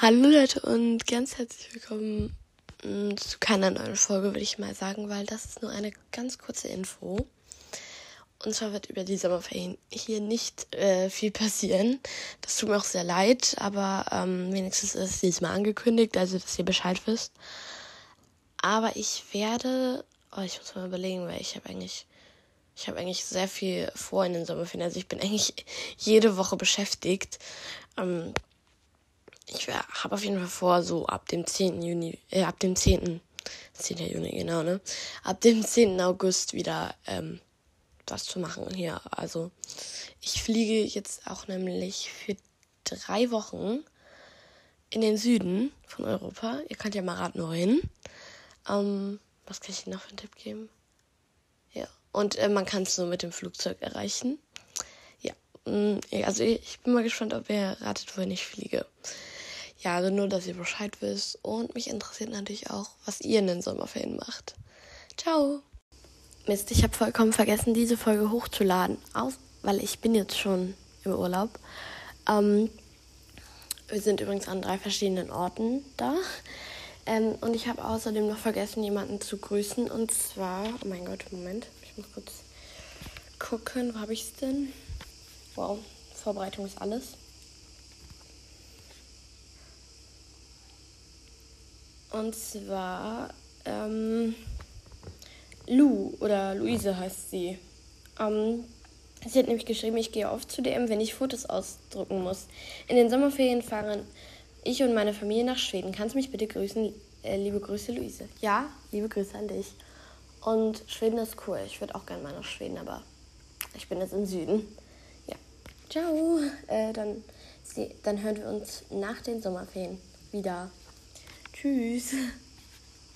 Hallo Leute und ganz herzlich willkommen mm, zu keiner neuen Folge, würde ich mal sagen, weil das ist nur eine ganz kurze Info. Und zwar wird über die Sommerferien hier nicht äh, viel passieren. Das tut mir auch sehr leid, aber ähm, wenigstens ist es diesmal angekündigt, also dass ihr Bescheid wisst. Aber ich werde, oh, ich muss mal überlegen, weil ich habe eigentlich, ich habe eigentlich sehr viel vor in den Sommerferien. Also ich bin eigentlich jede Woche beschäftigt. Ähm, ich habe auf jeden Fall vor, so ab dem 10. Juni, äh, ab dem 10. 10. Juni, genau, ne? Ab dem 10. August wieder ähm, was zu machen hier. Also ich fliege jetzt auch nämlich für drei Wochen in den Süden von Europa. Ihr könnt ja mal raten, wohin. Ähm, was kann ich Ihnen noch für einen Tipp geben? Ja, und äh, man kann es nur mit dem Flugzeug erreichen. Ja, mm, also ich bin mal gespannt, ob ihr ratet, wohin ich fliege. Also nur, dass ihr Bescheid wisst. Und mich interessiert natürlich auch, was ihr in den Sommerferien macht. Ciao. Mist, ich habe vollkommen vergessen, diese Folge hochzuladen. Aus, weil ich bin jetzt schon im Urlaub. Ähm, wir sind übrigens an drei verschiedenen Orten da. Ähm, und ich habe außerdem noch vergessen, jemanden zu grüßen. Und zwar, oh mein Gott, Moment, ich muss kurz gucken, wo habe ich es denn? Wow, Vorbereitung ist alles. Und zwar ähm, Lou oder Luise heißt sie. Ähm, sie hat nämlich geschrieben, ich gehe oft zu DM, wenn ich Fotos ausdrucken muss. In den Sommerferien fahren ich und meine Familie nach Schweden. Kannst du mich bitte grüßen? Äh, liebe Grüße, Luise. Ja, liebe Grüße an dich. Und Schweden ist cool. Ich würde auch gerne mal nach Schweden, aber ich bin jetzt im Süden. Ja. Ciao. Äh, dann, dann hören wir uns nach den Sommerferien wieder. Tschüss.